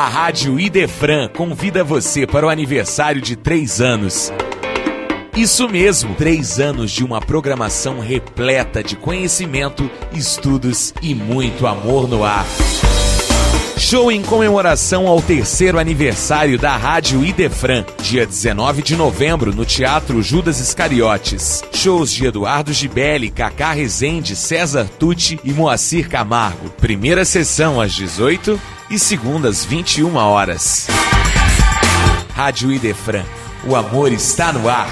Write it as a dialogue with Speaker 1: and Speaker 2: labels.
Speaker 1: A Rádio Idefran convida você para o aniversário de três anos. Isso mesmo, três anos de uma programação repleta de conhecimento, estudos e muito amor no ar. Show em comemoração ao terceiro aniversário da Rádio Idefran, dia 19 de novembro, no Teatro Judas Iscariotes. Shows de Eduardo Gibelli, Cacá Rezende, César Tucci e Moacir Camargo. Primeira sessão às 18 e segundas, 21 horas. Rádio Idefran. O amor está no ar.